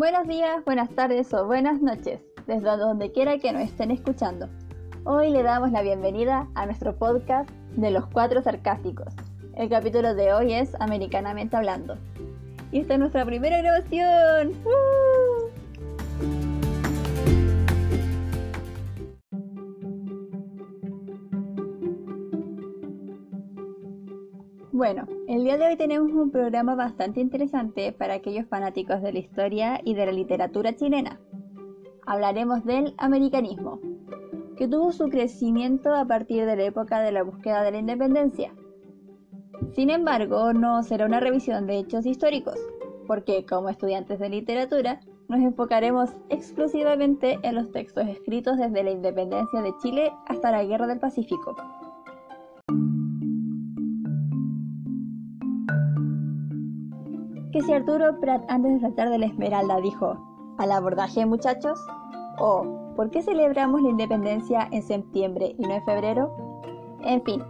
Buenos días, buenas tardes o buenas noches, desde donde quiera que nos estén escuchando. Hoy le damos la bienvenida a nuestro podcast de los cuatro sarcásticos. El capítulo de hoy es Americanamente Hablando. Y esta es nuestra primera grabación. Bueno, el día de hoy tenemos un programa bastante interesante para aquellos fanáticos de la historia y de la literatura chilena. Hablaremos del americanismo, que tuvo su crecimiento a partir de la época de la búsqueda de la independencia. Sin embargo, no será una revisión de hechos históricos, porque como estudiantes de literatura nos enfocaremos exclusivamente en los textos escritos desde la independencia de Chile hasta la Guerra del Pacífico. Que si Arturo Prat antes de saltar de la Esmeralda dijo, ¿al abordaje muchachos? ¿O por qué celebramos la independencia en septiembre y no en febrero? En fin,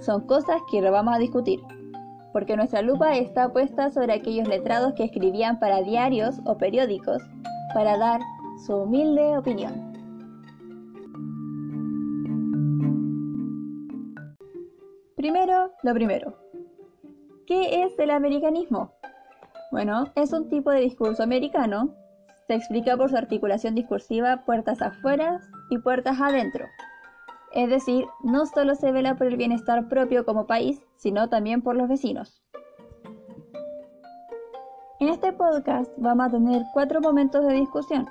son cosas que no vamos a discutir, porque nuestra lupa está puesta sobre aquellos letrados que escribían para diarios o periódicos para dar su humilde opinión. Primero, lo primero. ¿Qué es el americanismo? Bueno, es un tipo de discurso americano. Se explica por su articulación discursiva puertas afuera y puertas adentro. Es decir, no solo se vela por el bienestar propio como país, sino también por los vecinos. En este podcast vamos a tener cuatro momentos de discusión,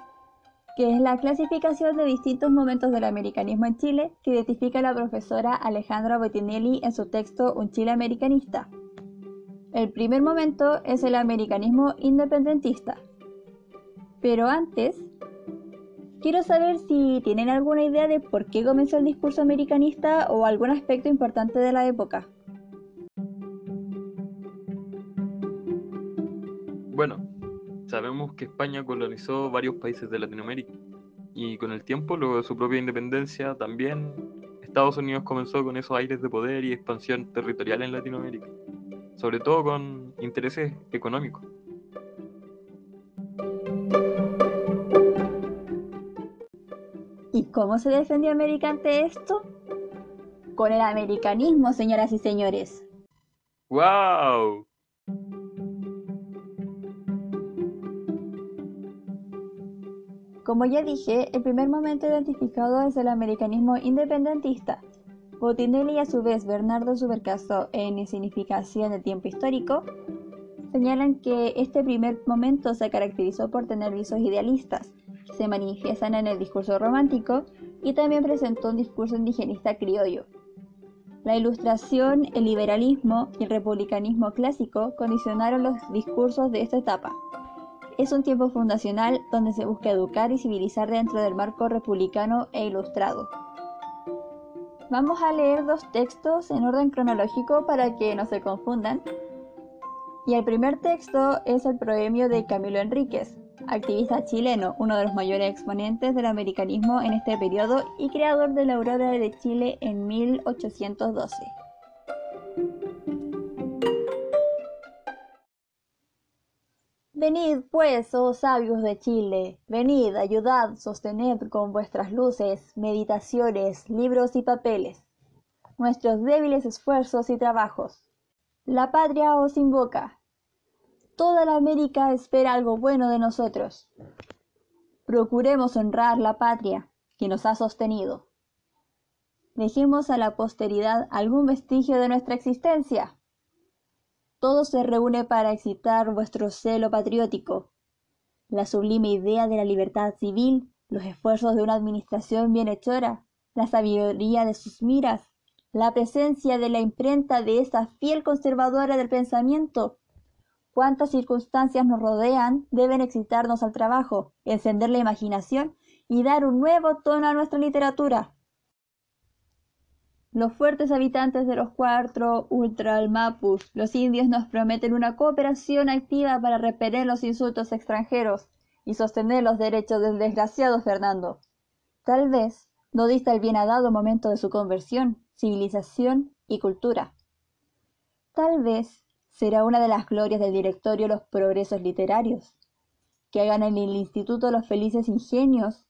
que es la clasificación de distintos momentos del americanismo en Chile que identifica la profesora Alejandra Bottinelli en su texto Un Chile americanista. El primer momento es el americanismo independentista. Pero antes, quiero saber si tienen alguna idea de por qué comenzó el discurso americanista o algún aspecto importante de la época. Bueno, sabemos que España colonizó varios países de Latinoamérica y con el tiempo, luego de su propia independencia, también Estados Unidos comenzó con esos aires de poder y expansión territorial en Latinoamérica sobre todo con intereses económicos. ¿Y cómo se defendió América ante esto? Con el americanismo, señoras y señores. ¡Wow! Como ya dije, el primer momento identificado es el americanismo independentista, Botinelli y a su vez Bernardo Subercaso en Significación de Tiempo Histórico señalan que este primer momento se caracterizó por tener visos idealistas, se manifiestan en el discurso romántico y también presentó un discurso indigenista criollo. La ilustración, el liberalismo y el republicanismo clásico condicionaron los discursos de esta etapa. Es un tiempo fundacional donde se busca educar y civilizar dentro del marco republicano e ilustrado. Vamos a leer dos textos en orden cronológico para que no se confundan. Y el primer texto es el proemio de Camilo Enríquez, activista chileno, uno de los mayores exponentes del americanismo en este periodo y creador de la Aurora de Chile en 1812. Venid, pues, oh sabios de Chile, venid, ayudad, sostened con vuestras luces, meditaciones, libros y papeles, nuestros débiles esfuerzos y trabajos. La patria os invoca. Toda la América espera algo bueno de nosotros. Procuremos honrar la patria que nos ha sostenido. Dejemos a la posteridad algún vestigio de nuestra existencia todo se reúne para excitar vuestro celo patriótico. La sublime idea de la libertad civil, los esfuerzos de una administración bienhechora, la sabiduría de sus miras, la presencia de la imprenta de esa fiel conservadora del pensamiento. Cuántas circunstancias nos rodean deben excitarnos al trabajo, encender la imaginación y dar un nuevo tono a nuestra literatura. Los fuertes habitantes de los cuatro ultralmapus, los indios, nos prometen una cooperación activa para repeler los insultos extranjeros y sostener los derechos del desgraciado Fernando. Tal vez no dista el bien dado momento de su conversión, civilización y cultura. Tal vez será una de las glorias del directorio los progresos literarios. que hagan en el instituto los felices ingenios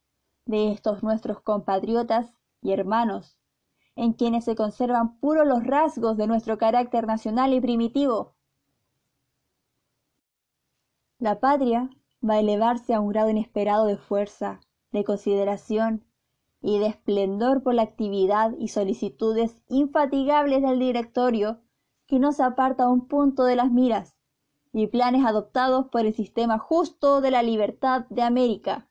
de estos nuestros compatriotas y hermanos, en quienes se conservan puros los rasgos de nuestro carácter nacional y primitivo. La patria va a elevarse a un grado inesperado de fuerza, de consideración y de esplendor por la actividad y solicitudes infatigables del directorio que no se aparta un punto de las miras y planes adoptados por el sistema justo de la libertad de América.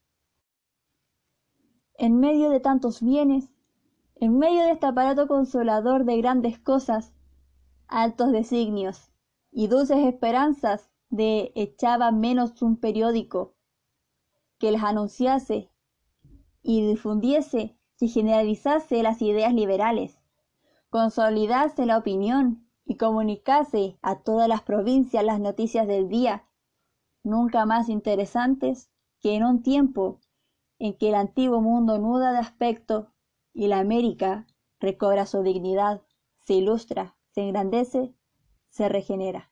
En medio de tantos bienes, en medio de este aparato consolador de grandes cosas, altos designios y dulces esperanzas de echaba menos un periódico que les anunciase y difundiese y generalizase las ideas liberales, consolidase la opinión y comunicase a todas las provincias las noticias del día, nunca más interesantes que en un tiempo en que el antiguo mundo nuda de aspecto y la América recobra su dignidad, se ilustra, se engrandece, se regenera.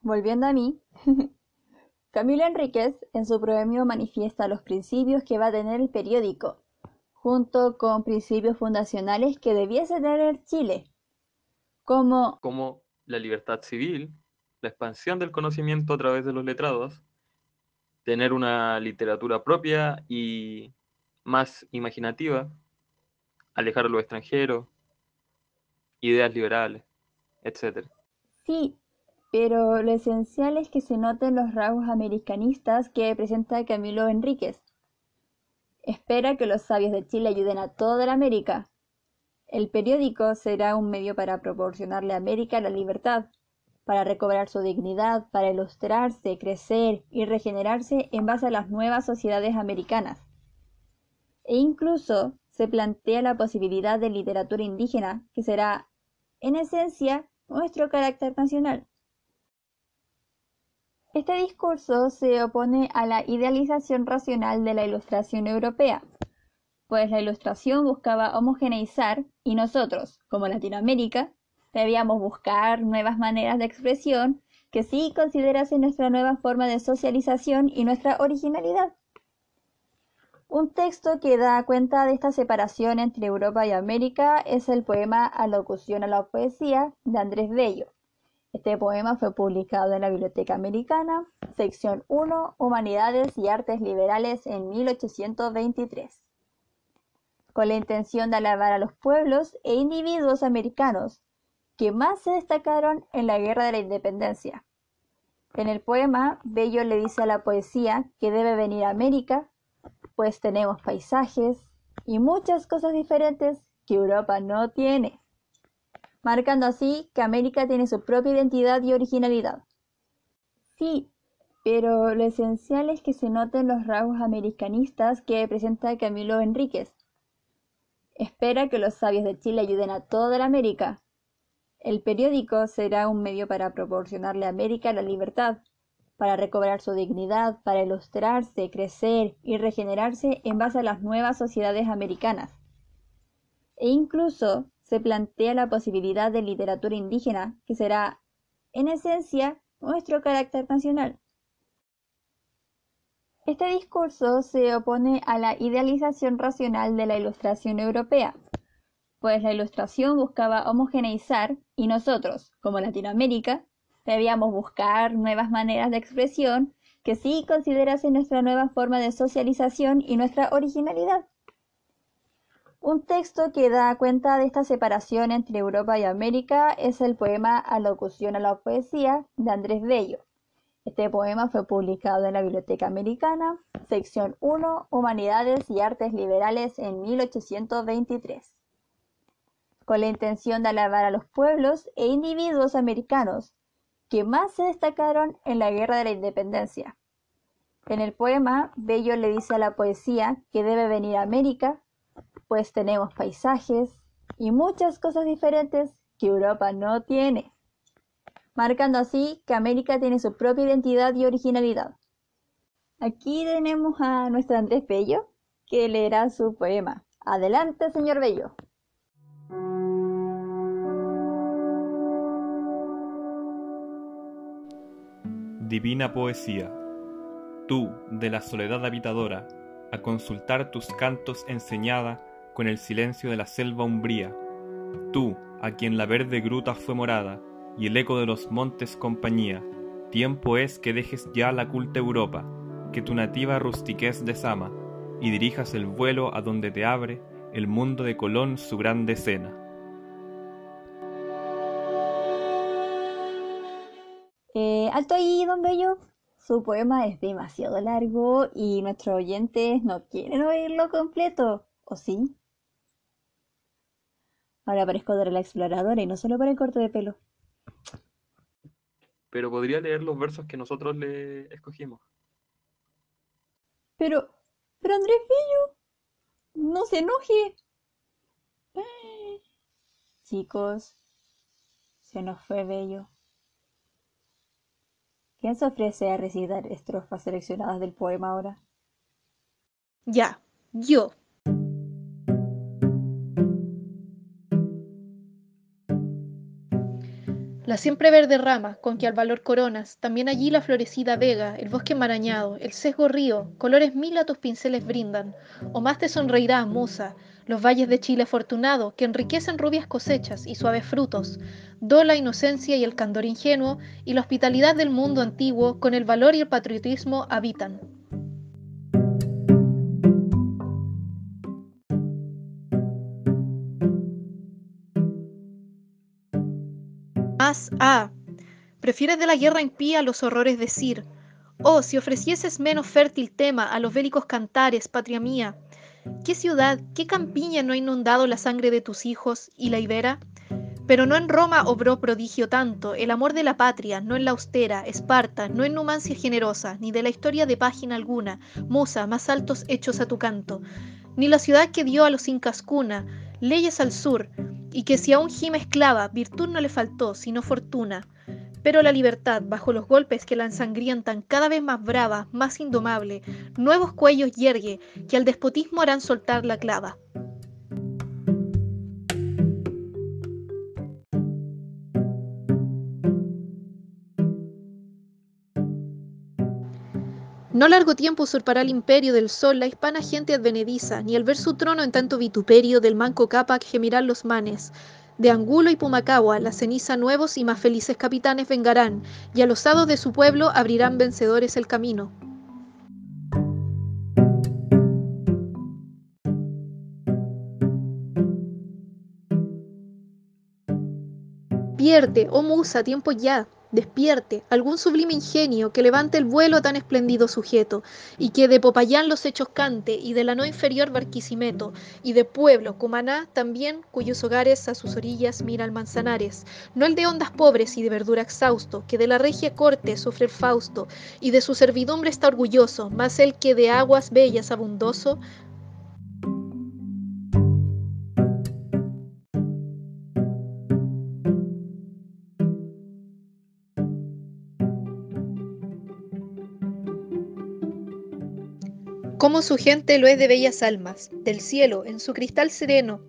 Volviendo a mí, Camilo Enríquez en su premio manifiesta los principios que va a tener el periódico, junto con principios fundacionales que debiese tener Chile, como, como la libertad civil, la expansión del conocimiento a través de los letrados, tener una literatura propia y más imaginativa, alejar lo extranjero, ideas liberales, etc. Sí, pero lo esencial es que se noten los rasgos americanistas que presenta Camilo Enríquez. Espera que los sabios de Chile ayuden a toda la América. El periódico será un medio para proporcionarle a América la libertad, para recobrar su dignidad, para ilustrarse, crecer y regenerarse en base a las nuevas sociedades americanas. E incluso se plantea la posibilidad de literatura indígena, que será, en esencia, nuestro carácter nacional. Este discurso se opone a la idealización racional de la Ilustración europea, pues la Ilustración buscaba homogeneizar y nosotros, como Latinoamérica, Debíamos buscar nuevas maneras de expresión que sí considerasen nuestra nueva forma de socialización y nuestra originalidad. Un texto que da cuenta de esta separación entre Europa y América es el poema Alocución a la Poesía de Andrés Bello. Este poema fue publicado en la Biblioteca Americana, sección 1, Humanidades y Artes Liberales en 1823, con la intención de alabar a los pueblos e individuos americanos que más se destacaron en la Guerra de la Independencia. En el poema, Bello le dice a la poesía que debe venir a América, pues tenemos paisajes y muchas cosas diferentes que Europa no tiene, marcando así que América tiene su propia identidad y originalidad. Sí, pero lo esencial es que se noten los rasgos americanistas que presenta Camilo Enríquez. Espera que los sabios de Chile ayuden a toda la América, el periódico será un medio para proporcionarle a América la libertad, para recobrar su dignidad, para ilustrarse, crecer y regenerarse en base a las nuevas sociedades americanas. E incluso se plantea la posibilidad de literatura indígena, que será, en esencia, nuestro carácter nacional. Este discurso se opone a la idealización racional de la Ilustración europea, pues la Ilustración buscaba homogeneizar y nosotros, como Latinoamérica, debíamos buscar nuevas maneras de expresión que sí considerasen nuestra nueva forma de socialización y nuestra originalidad. Un texto que da cuenta de esta separación entre Europa y América es el poema Alocución a la Poesía de Andrés Bello. Este poema fue publicado en la Biblioteca Americana, sección 1, Humanidades y Artes Liberales en 1823 con la intención de alabar a los pueblos e individuos americanos que más se destacaron en la Guerra de la Independencia. En el poema, Bello le dice a la poesía que debe venir a América, pues tenemos paisajes y muchas cosas diferentes que Europa no tiene, marcando así que América tiene su propia identidad y originalidad. Aquí tenemos a nuestro Andrés Bello, que leerá su poema. Adelante, señor Bello. Divina poesía, tú, de la soledad habitadora, a consultar tus cantos enseñada con el silencio de la selva umbría, tú, a quien la verde gruta fue morada y el eco de los montes compañía, tiempo es que dejes ya la culta Europa, que tu nativa rustiquez desama, y dirijas el vuelo a donde te abre el mundo de Colón su grande escena. Alto ahí, don Bello. Su poema es demasiado largo y nuestros oyentes no quieren oírlo completo, ¿o sí? Ahora parezco de la exploradora y no solo para el corte de pelo. Pero podría leer los versos que nosotros le escogimos. Pero, pero Andrés Bello, no se enoje. Chicos, se nos fue Bello. ¿Quién se ofrece a recitar estrofas seleccionadas del poema ahora? Ya, yo. La siempre verde rama con que al valor coronas, también allí la florecida vega, el bosque enmarañado, el sesgo río, colores mil a tus pinceles brindan, o más te sonreirá, musa, los valles de Chile afortunado, que enriquecen rubias cosechas y suaves frutos, do la inocencia y el candor ingenuo, y la hospitalidad del mundo antiguo, con el valor y el patriotismo habitan. Más A. Prefieres de la guerra impía los horrores decir. Oh, si ofrecieses menos fértil tema a los bélicos cantares, patria mía, ¿qué ciudad, qué campiña no ha inundado la sangre de tus hijos y la ibera? Pero no en Roma obró prodigio tanto, el amor de la patria, no en la austera, Esparta, no en Numancia generosa, ni de la historia de página alguna, musa, más altos hechos a tu canto, ni la ciudad que dio a los incas cuna, leyes al sur, y que si aún gime esclava, virtud no le faltó, sino fortuna. Pero la libertad, bajo los golpes que la ensangrientan, cada vez más brava, más indomable, nuevos cuellos yergue, que al despotismo harán soltar la clava. No largo tiempo usurpará el imperio del sol la hispana gente advenediza, ni al ver su trono en tanto vituperio del manco Capac gemirán los manes. De Angulo y Pumacagua la ceniza nuevos y más felices capitanes vengarán, y a los hados de su pueblo abrirán vencedores el camino. Pierde, oh musa, tiempo ya, despierte algún sublime ingenio que levante el vuelo a tan espléndido sujeto, y que de Popayán los hechos cante, y de la no inferior Barquisimeto, y de pueblo, Cumaná también, cuyos hogares a sus orillas mira el Manzanares, no el de ondas pobres y de verdura exhausto, que de la regia corte sufre el Fausto, y de su servidumbre está orgulloso, más el que de aguas bellas abundoso, como su gente lo es de bellas almas, del cielo, en su cristal sereno.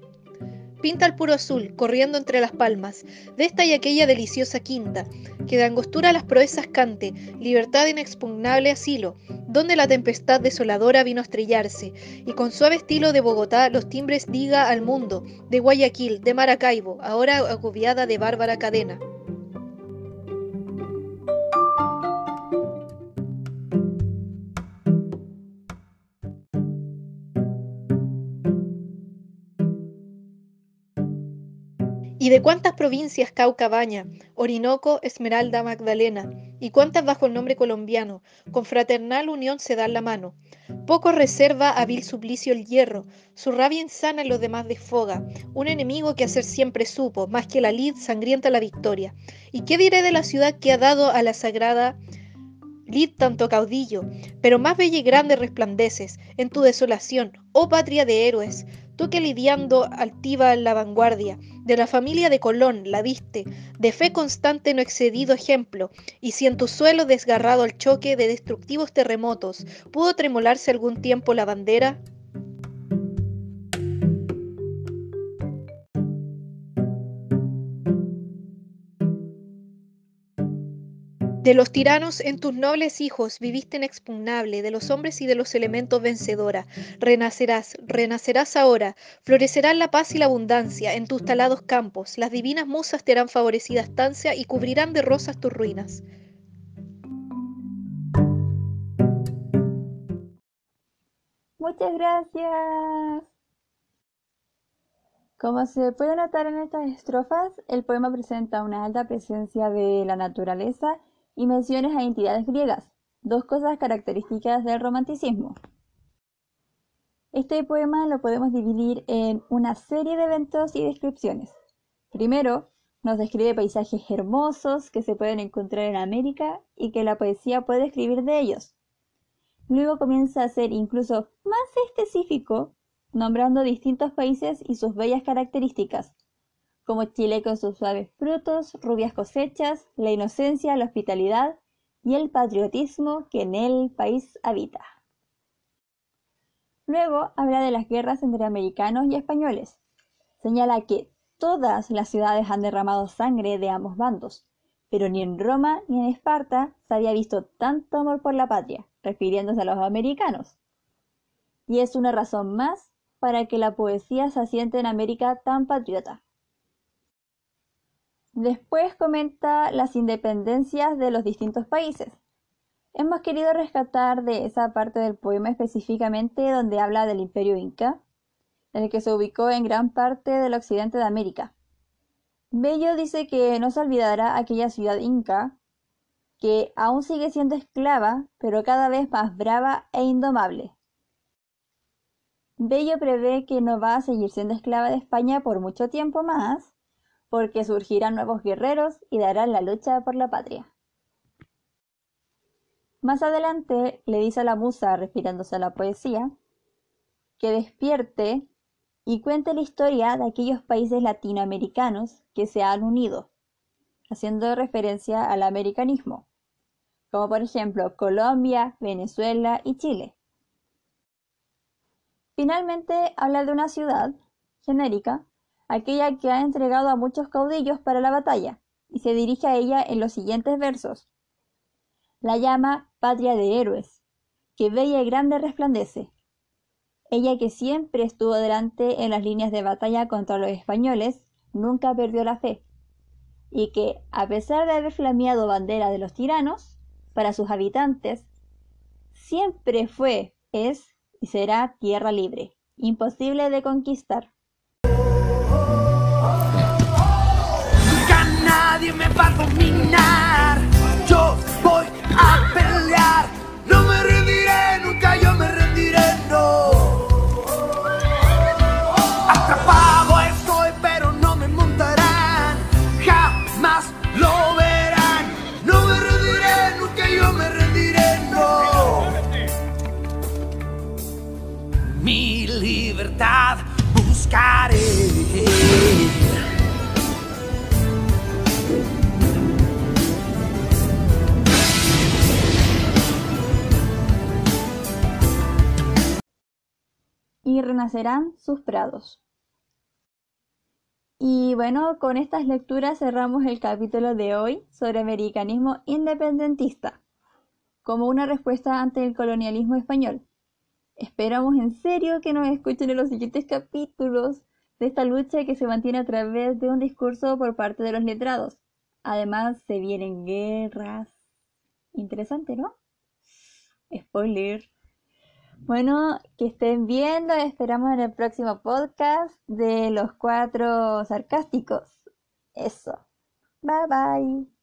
Pinta el puro azul, corriendo entre las palmas, de esta y aquella deliciosa quinta, que de angostura las proezas cante, libertad inexpugnable asilo, donde la tempestad desoladora vino a estrellarse, y con suave estilo de Bogotá los timbres diga al mundo, de Guayaquil, de Maracaibo, ahora agobiada de bárbara cadena. ¿Y de cuántas provincias Cauca baña? Orinoco, Esmeralda, Magdalena, y cuántas bajo el nombre colombiano, con fraternal unión se dan la mano. Poco reserva a vil suplicio el hierro, su rabia insana en los demás desfoga, un enemigo que hacer siempre supo, más que la lid sangrienta la victoria. ¿Y qué diré de la ciudad que ha dado a la sagrada lid tanto caudillo, pero más bella y grande resplandeces en tu desolación, oh patria de héroes, tú que lidiando altiva la vanguardia, de la familia de Colón la viste, de fe constante no excedido ejemplo, y si en tu suelo desgarrado al choque de destructivos terremotos pudo tremolarse algún tiempo la bandera, De los tiranos en tus nobles hijos viviste inexpugnable, de los hombres y de los elementos vencedora. Renacerás, renacerás ahora, florecerán la paz y la abundancia en tus talados campos, las divinas musas te harán favorecida estancia y cubrirán de rosas tus ruinas. Muchas gracias. Como se puede notar en estas estrofas, el poema presenta una alta presencia de la naturaleza y menciones a entidades griegas, dos cosas características del romanticismo. Este poema lo podemos dividir en una serie de eventos y descripciones. Primero, nos describe paisajes hermosos que se pueden encontrar en América y que la poesía puede escribir de ellos. Luego comienza a ser incluso más específico, nombrando distintos países y sus bellas características, como Chile con sus suaves frutos, rubias cosechas, la inocencia, la hospitalidad y el patriotismo que en el país habita. Luego habla de las guerras entre americanos y españoles. Señala que todas las ciudades han derramado sangre de ambos bandos, pero ni en Roma ni en Esparta se había visto tanto amor por la patria, refiriéndose a los americanos. Y es una razón más para que la poesía se asiente en América tan patriota. Después comenta las independencias de los distintos países. Hemos querido rescatar de esa parte del poema específicamente donde habla del imperio inca, el que se ubicó en gran parte del occidente de América. Bello dice que no se olvidará aquella ciudad inca, que aún sigue siendo esclava, pero cada vez más brava e indomable. Bello prevé que no va a seguir siendo esclava de España por mucho tiempo más, porque surgirán nuevos guerreros y darán la lucha por la patria. Más adelante le dice a la musa, respirándose a la poesía, que despierte y cuente la historia de aquellos países latinoamericanos que se han unido, haciendo referencia al americanismo, como por ejemplo Colombia, Venezuela y Chile. Finalmente habla de una ciudad genérica aquella que ha entregado a muchos caudillos para la batalla, y se dirige a ella en los siguientes versos. La llama patria de héroes, que bella y grande resplandece. Ella que siempre estuvo delante en las líneas de batalla contra los españoles, nunca perdió la fe, y que, a pesar de haber flameado bandera de los tiranos, para sus habitantes, siempre fue, es y será tierra libre, imposible de conquistar. Nadie me va a dominar. Yo voy a pelear. Renacerán sus prados. Y bueno, con estas lecturas cerramos el capítulo de hoy sobre americanismo independentista, como una respuesta ante el colonialismo español. Esperamos en serio que nos escuchen en los siguientes capítulos de esta lucha que se mantiene a través de un discurso por parte de los letrados. Además, se vienen guerras. Interesante, ¿no? Spoiler. Bueno, que estén viendo, esperamos en el próximo podcast de los cuatro sarcásticos. Eso. Bye bye.